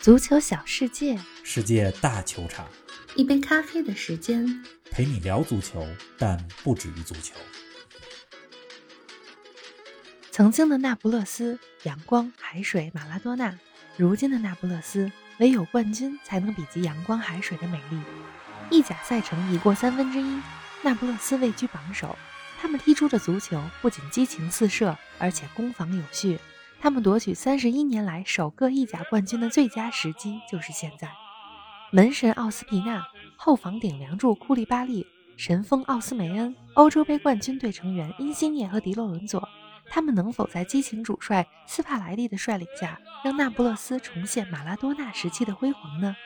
足球小世界，世界大球场，一杯咖啡的时间，陪你聊足球，但不止于足球。曾经的那不勒斯，阳光、海水、马拉多纳；如今的那不勒斯，唯有冠军才能比及阳光、海水的美丽。意甲赛程已过三分之一，那不勒斯位居榜首。他们踢出的足球不仅激情四射，而且攻防有序。他们夺取三十一年来首个意甲冠军的最佳时机就是现在。门神奥斯皮纳、后防顶梁柱库利巴利、神锋奥斯梅恩、欧洲杯冠军队成员因西涅和迪洛伦佐，他们能否在激情主帅斯帕莱蒂的率领下，让那不勒斯重现马拉多纳时期的辉煌呢？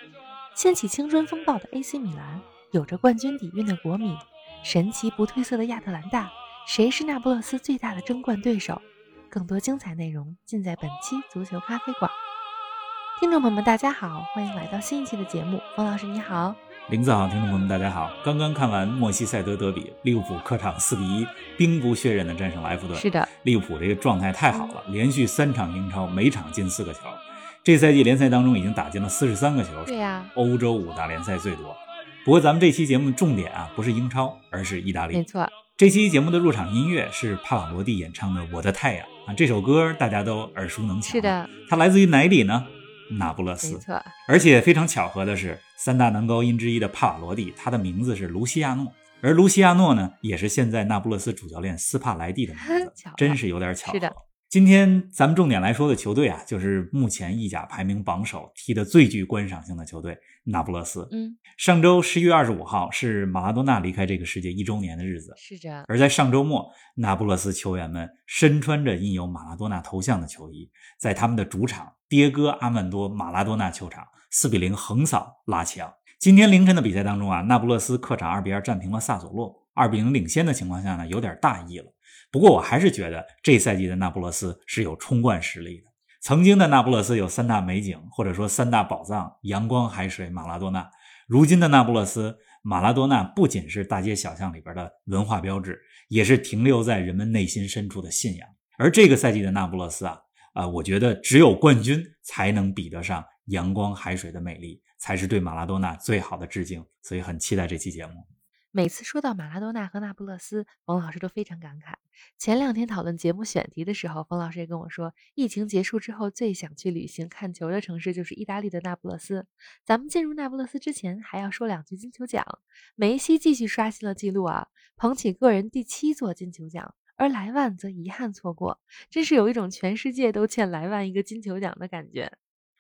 掀起青春风暴的 AC 米兰，有着冠军底蕴的国米，神奇不褪色的亚特兰大，谁是那不勒斯最大的争冠对手？更多精彩内容尽在本期足球咖啡馆。听众朋友们，大家好，欢迎来到新一期的节目。冯老师你好，林子好，听众朋友们大家好。刚刚看完莫西塞德德比，利物浦客场四比一兵不血刃的战胜了埃弗顿。是的，利物浦这个状态太好了，连续三场英超，每场进四个球。这赛季联赛当中已经打进了四十三个球，对呀，欧洲五大联赛最多。不过咱们这期节目的重点啊，不是英超，而是意大利。没错。这期节目的入场音乐是帕瓦罗蒂演唱的《我的太阳》啊，这首歌大家都耳熟能详。是的，它来自于哪里呢？那不勒斯。没错。而且非常巧合的是，三大男高音之一的帕瓦罗蒂，他的名字是卢西亚诺，而卢西亚诺呢，也是现在那不勒斯主教练斯帕莱蒂的名字，真是有点巧合。是的。今天咱们重点来说的球队啊，就是目前意甲排名榜首、踢得最具观赏性的球队——那不勒斯。嗯，上周十一月二十五号是马拉多纳离开这个世界一周年的日子。是这样。而在上周末，那不勒斯球员们身穿着印有马拉多纳头像的球衣，在他们的主场迭戈阿曼多马拉多纳球场四比零横扫拉齐奥。今天凌晨的比赛当中啊，那不勒斯客场二比二战平了萨索洛，二比零领先的情况下呢，有点大意了。不过我还是觉得这赛季的那不勒斯是有冲冠实力的。曾经的那不勒斯有三大美景，或者说三大宝藏：阳光、海水、马拉多纳。如今的那不勒斯，马拉多纳不仅是大街小巷里边的文化标志，也是停留在人们内心深处的信仰。而这个赛季的那不勒斯啊，啊，我觉得只有冠军才能比得上阳光、海水的美丽，才是对马拉多纳最好的致敬。所以很期待这期节目。每次说到马拉多纳和那不勒斯，冯老师都非常感慨。前两天讨论节目选题的时候，冯老师也跟我说，疫情结束之后最想去旅行看球的城市就是意大利的那不勒斯。咱们进入那不勒斯之前，还要说两句金球奖。梅西继续刷新了记录啊，捧起个人第七座金球奖，而莱万则遗憾错过，真是有一种全世界都欠莱万一个金球奖的感觉。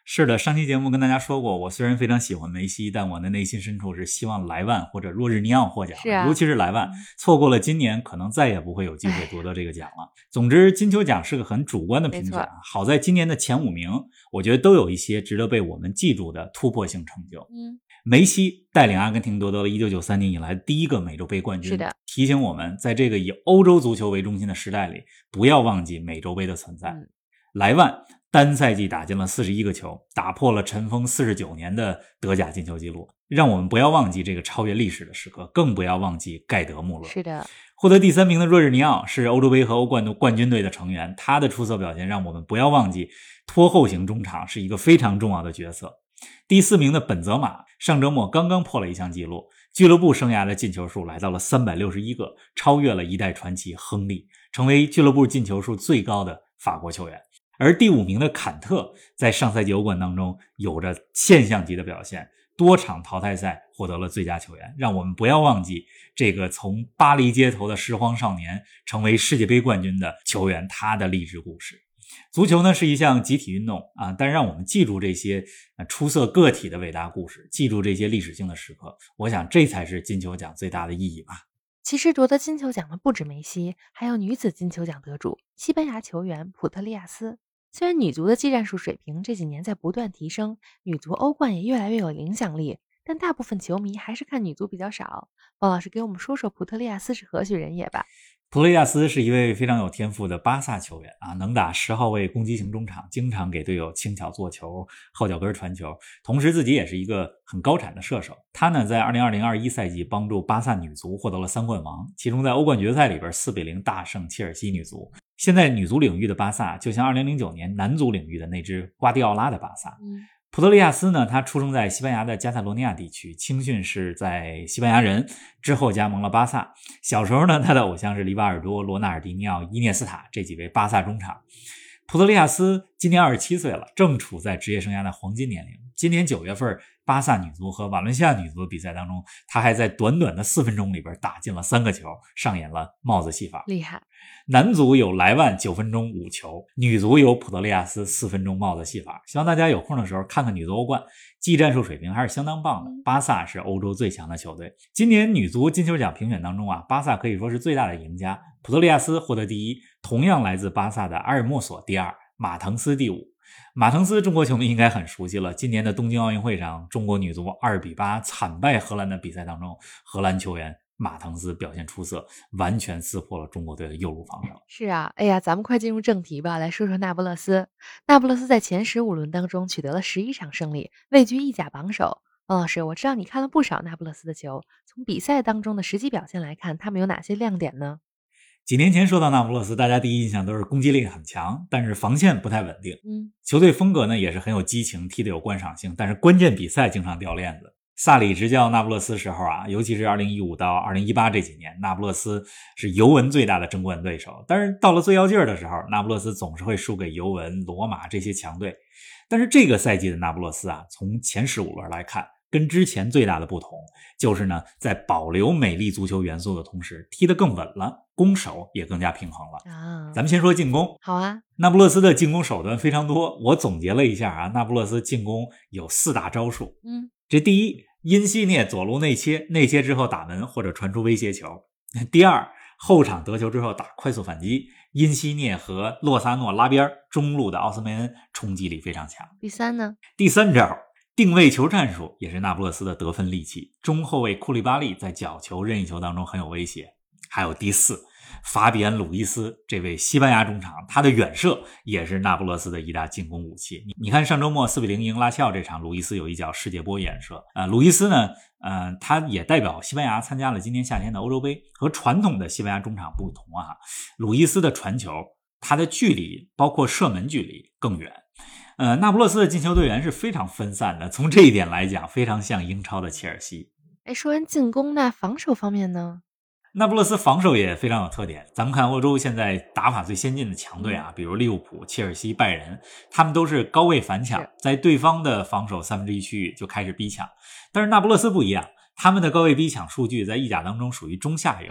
是的，上期节目跟大家说过，我虽然非常喜欢梅西，但我的内心深处是希望莱万或者若日尼奥获奖。啊，尤其是莱万，错过了今年，可能再也不会有机会夺得这个奖了。总之，金球奖是个很主观的评选，好在今年的前五名，我觉得都有一些值得被我们记住的突破性成就。嗯，梅西带领阿根廷夺得了一九九三年以来第一个美洲杯冠军。是的，提醒我们，在这个以欧洲足球为中心的时代里，不要忘记美洲杯的存在。莱万。单赛季打进了四十一个球，打破了尘封四十九年的德甲进球纪录。让我们不要忘记这个超越历史的时刻，更不要忘记盖德穆勒。是的，获得第三名的若日尼奥是欧洲杯和欧冠的冠军队的成员，他的出色表现让我们不要忘记拖后型中场是一个非常重要的角色。第四名的本泽马上周末刚刚破了一项纪录，俱乐部生涯的进球数来到了三百六十一个，超越了一代传奇亨利，成为俱乐部进球数最高的法国球员。而第五名的坎特在上赛季欧冠当中有着现象级的表现，多场淘汰赛获得了最佳球员。让我们不要忘记这个从巴黎街头的拾荒少年成为世界杯冠军的球员，他的励志故事。足球呢是一项集体运动啊，但让我们记住这些出色个体的伟大故事，记住这些历史性的时刻。我想这才是金球奖最大的意义吧。其实夺得金球奖的不止梅西，还有女子金球奖得主西班牙球员普特利亚斯。虽然女足的技战术水平这几年在不断提升，女足欧冠也越来越有影响力，但大部分球迷还是看女足比较少。王老师给我们说说普特利亚斯是何许人也吧？普雷亚斯是一位非常有天赋的巴萨球员啊，能打十号位攻击型中场，经常给队友轻巧做球、后脚跟传球，同时自己也是一个很高产的射手。他呢，在二零二零二一赛季帮助巴萨女足获得了三冠王，其中在欧冠决赛里边四比零大胜切尔西女足。现在女足领域的巴萨，就像2009年男足领域的那支瓜迪奥拉的巴萨。普特利亚斯呢，他出生在西班牙的加泰罗尼亚地区，青训是在西班牙人，之后加盟了巴萨。小时候呢，他的偶像是里瓦尔多、罗纳尔迪尼奥、伊涅斯塔这几位巴萨中场。普特利亚斯今年二十七岁了，正处在职业生涯的黄金年龄。今年九月份，巴萨女足和瓦伦西亚女足的比赛当中，她还在短短的四分钟里边打进了三个球，上演了帽子戏法。厉害！男足有莱万九分钟五球，女足有普特利亚斯四分钟帽子戏法。希望大家有空的时候看看女足欧冠，技战术水平还是相当棒的。巴萨是欧洲最强的球队。今年女足金球奖评选当中啊，巴萨可以说是最大的赢家。普特利亚斯获得第一，同样来自巴萨的阿尔莫索第二，马滕斯第五。马滕斯，中国球迷应该很熟悉了。今年的东京奥运会上，中国女足二比八惨败荷兰的比赛当中，荷兰球员马滕斯表现出色，完全撕破了中国队的右路防守。是啊，哎呀，咱们快进入正题吧，来说说那不勒斯。那不勒斯在前十五轮当中取得了十一场胜利，位居意甲榜首。王老师，我知道你看了不少那不勒斯的球，从比赛当中的实际表现来看，他们有哪些亮点呢？几年前说到那不勒斯，大家第一印象都是攻击力很强，但是防线不太稳定。嗯，球队风格呢也是很有激情，踢得有观赏性，但是关键比赛经常掉链子。萨里执教那不勒斯时候啊，尤其是2015到2018这几年，那不勒斯是尤文最大的争冠对手。但是到了最要劲儿的时候，那不勒斯总是会输给尤文、罗马这些强队。但是这个赛季的那不勒斯啊，从前十五轮来看。跟之前最大的不同就是呢，在保留美丽足球元素的同时，踢得更稳了，攻守也更加平衡了啊。咱们先说进攻，好啊。那不勒斯的进攻手段非常多，我总结了一下啊，那不勒斯进攻有四大招数。嗯，这第一，因西涅左路内切，内切之后打门或者传出威胁球。第二，后场得球之后打快速反击，因西涅和洛萨诺拉边，中路的奥斯梅恩冲击力非常强。第三呢？第三招。定位球战术也是那不勒斯的得分利器。中后卫库利巴利在角球、任意球当中很有威胁。还有第四，法比安·鲁伊斯这位西班牙中场，他的远射也是那不勒斯的一大进攻武器。你你看上周末四比零赢拉齐奥这场，鲁伊斯有一脚世界波远射。呃，鲁伊斯呢，呃，他也代表西班牙参加了今年夏天的欧洲杯。和传统的西班牙中场不同啊，鲁伊斯的传球，他的距离包括射门距离更远。呃，那不勒斯的进球队员是非常分散的，从这一点来讲，非常像英超的切尔西。哎，说完进攻，那防守方面呢？那不勒斯防守也非常有特点。咱们看欧洲现在打法最先进的强队啊，比如利物浦、切尔西、拜仁，他们都是高位反抢，在对方的防守三分之一区域就开始逼抢。但是那不勒斯不一样，他们的高位逼抢数据在意甲当中属于中下游。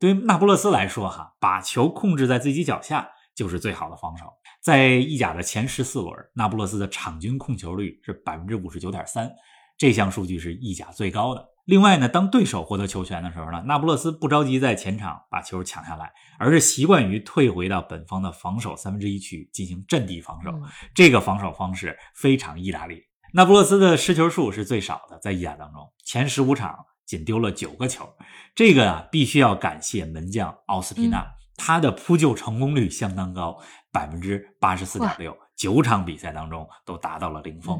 对于那不勒斯来说，哈，把球控制在自己脚下就是最好的防守。在意甲的前十四轮，那不勒斯的场均控球率是百分之五十九点三，这项数据是意甲最高的。另外呢，当对手获得球权的时候呢，那不勒斯不着急在前场把球抢下来，而是习惯于退回到本方的防守三分之一区进行阵地防守。这个防守方式非常意大利。那不勒斯的失球数是最少的，在意甲当中，前十五场仅丢了九个球。这个啊，必须要感谢门将奥斯皮纳。他的扑救成功率相当高，百分之八十四点六，九场比赛当中都达到了零封。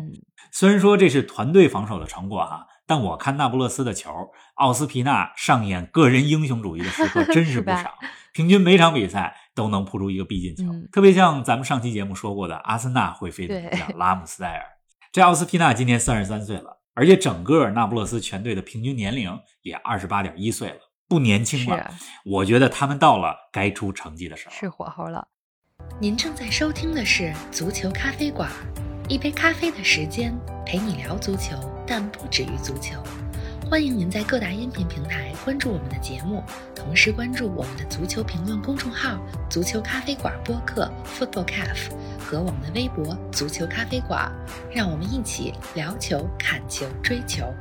虽然说这是团队防守的成果哈，但我看那不勒斯的球，奥斯皮纳上演个人英雄主义的时刻 真是不少，平均每场比赛都能扑出一个必进球。特别像咱们上期节目说过的，阿森纳会飞的门将拉姆斯戴尔，这奥斯皮纳今年三十三岁了，而且整个那不勒斯全队的平均年龄也二十八点一岁了。不年轻了，我觉得他们到了该出成绩的时候，是火候了。您正在收听的是《足球咖啡馆》，一杯咖啡的时间陪你聊足球，但不止于足球。欢迎您在各大音频平台关注我们的节目，同时关注我们的足球评论公众号“足球咖啡馆播客 ”（Football Cafe） 和我们的微博“足球咖啡馆”，让我们一起聊球、看球、追球。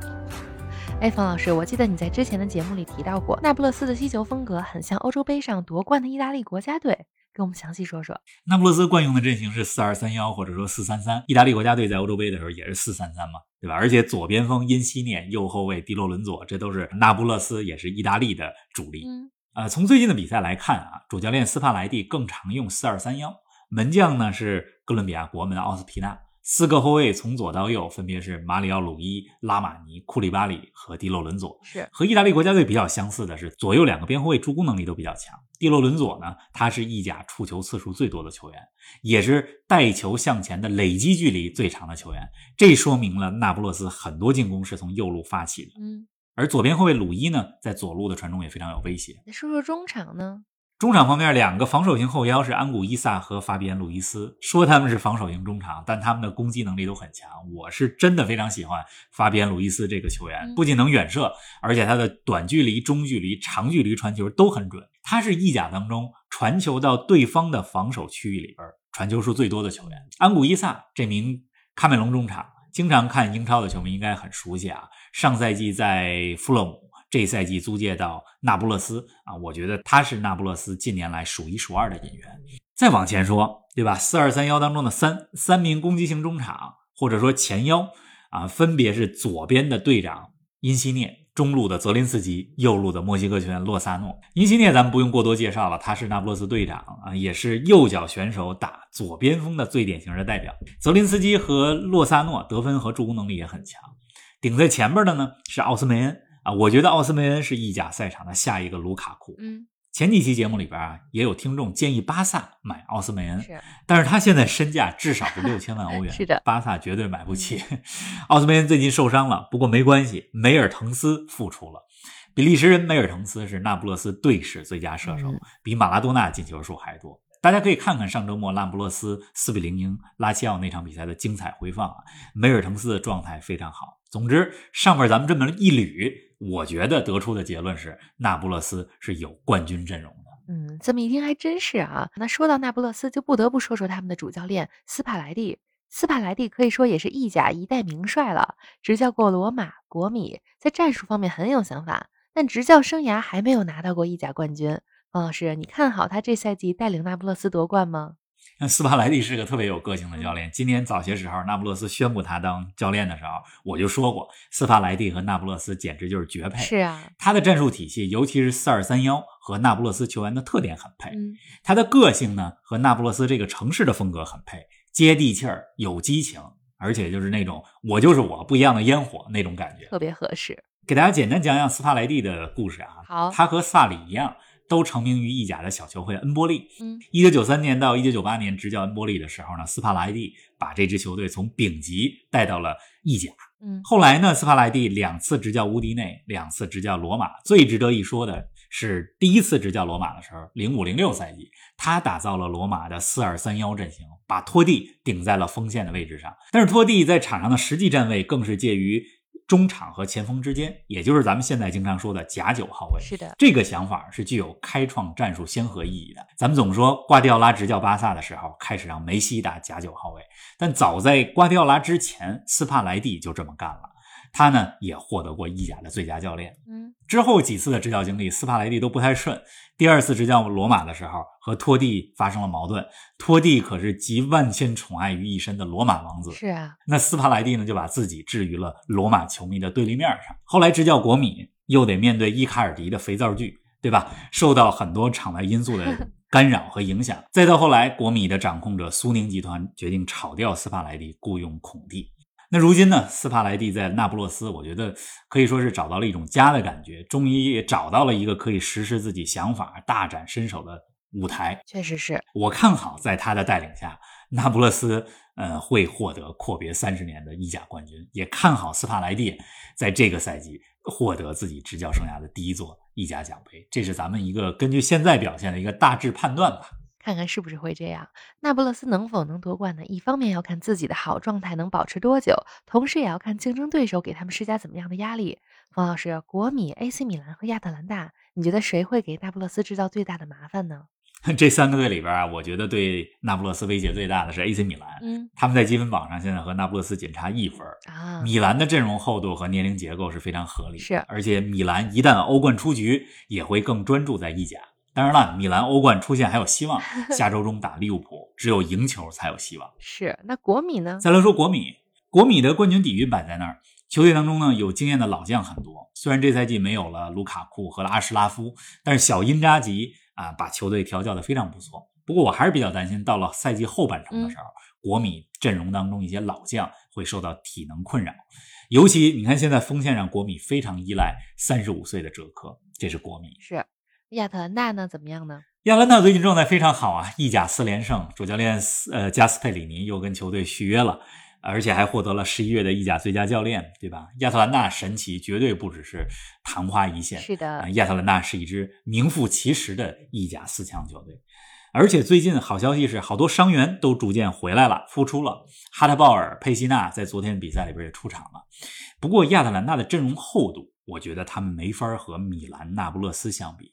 哎，冯老师，我记得你在之前的节目里提到过，那不勒斯的踢球风格很像欧洲杯上夺冠的意大利国家队，给我们详细说说。那不勒斯惯用的阵型是四二三幺或者说四三三，意大利国家队在欧洲杯的时候也是四三三嘛，对吧？而且左边锋因西涅，右后卫迪洛伦佐，这都是那不勒斯也是意大利的主力。嗯，呃，从最近的比赛来看啊，主教练斯帕莱蒂更常用四二三幺，门将呢是哥伦比亚国门奥斯皮纳。四个后卫从左到右分别是马里奥·鲁伊、拉马尼、库里巴里和蒂洛伦佐。是和意大利国家队比较相似的是，左右两个边后卫助攻能力都比较强。蒂洛伦佐呢，他是意甲触球次数最多的球员，也是带球向前的累积距离最长的球员。这说明了那不勒斯很多进攻是从右路发起的。嗯，而左边后卫鲁伊呢，在左路的传中也非常有威胁。那说说中场呢？中场方面，两个防守型后腰是安古伊萨和法比安路易斯。说他们是防守型中场，但他们的攻击能力都很强。我是真的非常喜欢法比安路易斯这个球员，不仅能远射，而且他的短距离、中距离、长距离传球都很准。他是意甲当中传球到对方的防守区域里边传球数最多的球员。安古伊萨这名喀麦隆中场，经常看英超的球迷应该很熟悉啊。上赛季在富勒姆。这赛季租借到那不勒斯啊，我觉得他是那不勒斯近年来数一数二的引援。再往前说，对吧？四二三幺当中的三三名攻击型中场或者说前腰啊，分别是左边的队长因西涅，中路的泽林斯基，右路的墨西哥球员洛萨诺。因西涅咱们不用过多介绍了，他是那不勒斯队长啊，也是右脚选手打左边锋的最典型的代表。泽林斯基和洛萨诺得分和助攻能力也很强。顶在前边的呢是奥斯梅恩。啊，我觉得奥斯梅恩是意甲赛场的下一个卢卡库。嗯，前几期节目里边啊，也有听众建议巴萨买奥斯梅恩，是，但是他现在身价至少是六千万欧 元，是的，巴萨绝对买不起。奥斯梅恩最近受伤了，不过没关系，梅尔滕斯复出了。比利时人梅尔滕斯是那不勒斯队史最佳射手，比马拉多纳进球数还多。大家可以看看上周末那不勒斯四比零赢拉齐奥那场比赛的精彩回放啊，梅尔滕斯的状态非常好。总之，上面咱们这么一捋，我觉得得出的结论是，那不勒斯是有冠军阵容的。嗯，这么一听还真是啊。那说到那不勒斯，就不得不说说他们的主教练斯帕莱蒂。斯帕莱蒂可以说也是意甲一代名帅了，执教过罗马、国米，在战术方面很有想法，但执教生涯还没有拿到过意甲冠军。王老师，你看好他这赛季带领那不勒斯夺冠吗？那斯帕莱蒂是个特别有个性的教练。今年早些时候，那不勒斯宣布他当教练的时候，我就说过，斯帕莱蒂和那不勒斯简直就是绝配。是啊，他的战术体系，尤其是四二三幺，和那不勒斯球员的特点很配。嗯，他的个性呢，和那不勒斯这个城市的风格很配，接地气儿，有激情，而且就是那种我就是我，不一样的烟火那种感觉，特别合适。给大家简单讲讲斯帕莱蒂的故事啊。好，他和萨里一样。都成名于意甲的小球会恩波利。嗯，一九九三年到一九九八年执教恩波利的时候呢，斯帕莱蒂把这支球队从丙级带到了意甲。嗯，后来呢，斯帕莱蒂两次执教乌迪内，两次执教罗马。最值得一说的是，第一次执教罗马的时候，零五零六赛季，他打造了罗马的四二三幺阵型，把托蒂顶在了锋线的位置上。但是托蒂在场上的实际站位更是介于。中场和前锋之间，也就是咱们现在经常说的假九号位。是的，这个想法是具有开创战术先河意义的。咱们总说瓜迪奥拉执教巴萨的时候，开始让梅西打假九号位，但早在瓜迪奥拉之前，斯帕莱蒂就这么干了。他呢也获得过意甲的最佳教练。嗯，之后几次的执教经历，斯帕莱蒂都不太顺。第二次执教罗马的时候，和托蒂发生了矛盾。托蒂可是集万千宠爱于一身的罗马王子。是啊，那斯帕莱蒂呢，就把自己置于了罗马球迷的对立面上。后来执教国米，又得面对伊卡尔迪的肥皂剧，对吧？受到很多场外因素的 干扰和影响。再到后来，国米的掌控者苏宁集团决定炒掉斯帕莱蒂，雇佣孔蒂。那如今呢？斯帕莱蒂在那不勒斯，我觉得可以说是找到了一种家的感觉，终于也找到了一个可以实施自己想法、大展身手的舞台。确实是我看好，在他的带领下，那不勒斯呃会获得阔别三十年的意甲冠军，也看好斯帕莱蒂在这个赛季获得自己执教生涯的第一座意甲奖杯。这是咱们一个根据现在表现的一个大致判断吧。看看是不是会这样？那不勒斯能否能夺冠呢？一方面要看自己的好状态能保持多久，同时也要看竞争对手给他们施加怎么样的压力。冯老师，国米、AC 米兰和亚特兰大，你觉得谁会给那不勒斯制造最大的麻烦呢？这三个队里边啊，我觉得对那不勒斯威胁最大的是 AC 米兰。嗯，他们在积分榜上现在和那不勒斯仅差一分啊。米兰的阵容厚度和年龄结构是非常合理，是，而且米兰一旦欧冠出局，也会更专注在意甲。当然了，米兰欧冠出现还有希望。下周中打利物浦，只有赢球才有希望。是，那国米呢？再来说国米，国米的冠军底蕴摆在那儿。球队当中呢，有经验的老将很多。虽然这赛季没有了卢卡库和阿什拉夫，但是小因扎吉啊，把球队调教的非常不错。不过我还是比较担心，到了赛季后半程的时候，国米阵容当中一些老将会受到体能困扰。尤其你看，现在锋线上国米非常依赖三十五岁的哲科，这是国米。是亚特兰大呢？怎么样呢？亚特兰大最近状态非常好啊，意甲四连胜，主教练呃加斯佩里尼又跟球队续约了。而且还获得了十一月的意甲最佳教练，对吧？亚特兰大神奇绝对不只是昙花一现，是的，亚特兰大是一支名副其实的意甲四强球队。而且最近好消息是，好多伤员都逐渐回来了，复出了。哈特鲍尔、佩西纳在昨天比赛里边也出场了。不过亚特兰大的阵容厚度，我觉得他们没法和米兰、那不勒斯相比。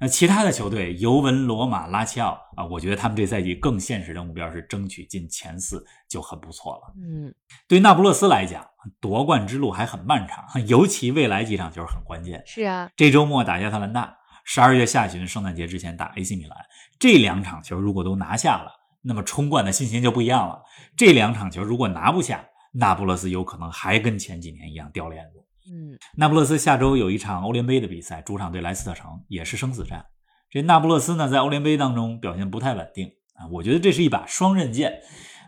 那其他的球队，尤文、罗马、拉齐奥啊，我觉得他们这赛季更现实的目标是争取进前四就很不错了。嗯，对那不勒斯来讲，夺冠之路还很漫长，尤其未来几场球很关键。是啊，这周末打亚特兰大，十二月下旬圣诞节之前打 AC 米兰，这两场球如果都拿下了，那么冲冠的信心就不一样了。这两场球如果拿不下，那不勒斯有可能还跟前几年一样掉链子。嗯，那不勒斯下周有一场欧联杯的比赛，主场对莱斯特城，也是生死战。这那不勒斯呢，在欧联杯当中表现不太稳定啊，我觉得这是一把双刃剑。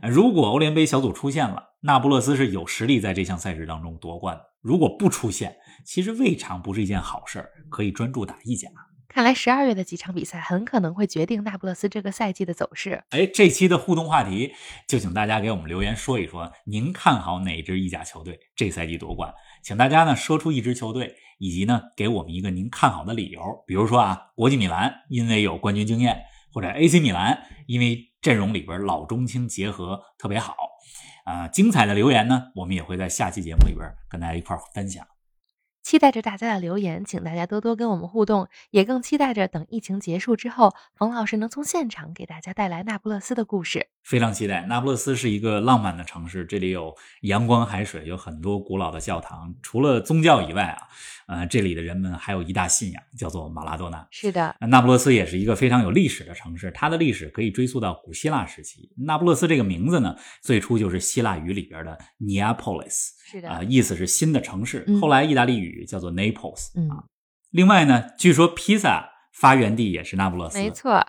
如果欧联杯小组出现了，那不勒斯是有实力在这项赛事当中夺冠的；如果不出现，其实未尝不是一件好事儿，可以专注打意甲。看来十二月的几场比赛很可能会决定那不勒斯这个赛季的走势。哎，这期的互动话题就请大家给我们留言说一说，您看好哪支意甲球队这赛季夺冠？请大家呢说出一支球队，以及呢给我们一个您看好的理由。比如说啊，国际米兰因为有冠军经验，或者 AC 米兰因为阵容里边老中青结合特别好。啊，精彩的留言呢，我们也会在下期节目里边跟大家一块分享。期待着大家的留言，请大家多多跟我们互动，也更期待着等疫情结束之后，冯老师能从现场给大家带来那不勒斯的故事。非常期待。那不勒斯是一个浪漫的城市，这里有阳光海水，有很多古老的教堂。除了宗教以外啊，呃，这里的人们还有一大信仰，叫做马拉多纳。是的，那不勒斯也是一个非常有历史的城市，它的历史可以追溯到古希腊时期。那不勒斯这个名字呢，最初就是希腊语里边的 Neapolis，是的啊，意思是新的城市。后来意大利语叫做 Naples 啊。另外呢，据说披萨发源地也是那不勒斯。没错，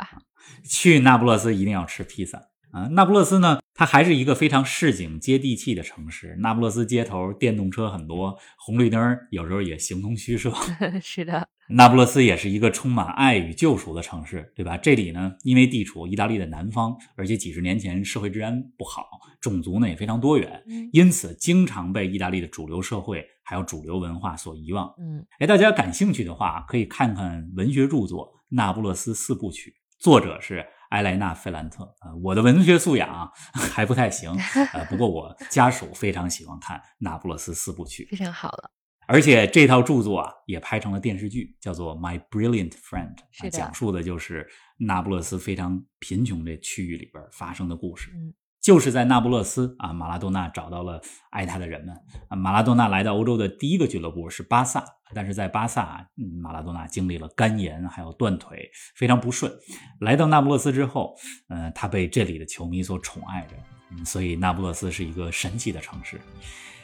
去那不勒斯一定要吃披萨。啊，那不勒斯呢？它还是一个非常市井、接地气的城市。那不勒斯街头电动车很多，红绿灯有时候也形同虚设。是的，那不勒斯也是一个充满爱与救赎的城市，对吧？这里呢，因为地处意大利的南方，而且几十年前社会治安不好，种族呢也非常多元，因此经常被意大利的主流社会还有主流文化所遗忘。嗯，哎，大家感兴趣的话，可以看看文学著作《那不勒斯四部曲》，作者是。埃莱娜·费兰特啊，我的文学素养还不太行，呃，不过我家属非常喜欢看《那不勒斯四部曲》，非常好了。而且这套著作啊，也拍成了电视剧，叫做《My Brilliant Friend》，讲述的就是那不勒斯非常贫穷这区域里边发生的故事。嗯。就是在那不勒斯啊，马拉多纳找到了爱他的人们啊。马拉多纳来到欧洲的第一个俱乐部是巴萨，但是在巴萨，嗯马拉多纳经历了肝炎还有断腿，非常不顺。来到那不勒斯之后，呃，他被这里的球迷所宠爱着，所以那不勒斯是一个神奇的城市。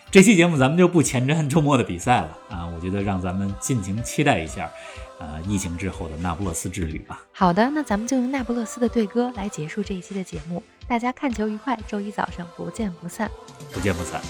这期节目咱们就不前瞻周末的比赛了啊，我觉得让咱们尽情期待一下，呃，疫情之后的那不勒斯之旅吧。好的，那咱们就用那不勒斯的队歌来结束这一期的节目。大家看球愉快，周一早上不见不散，不见不散。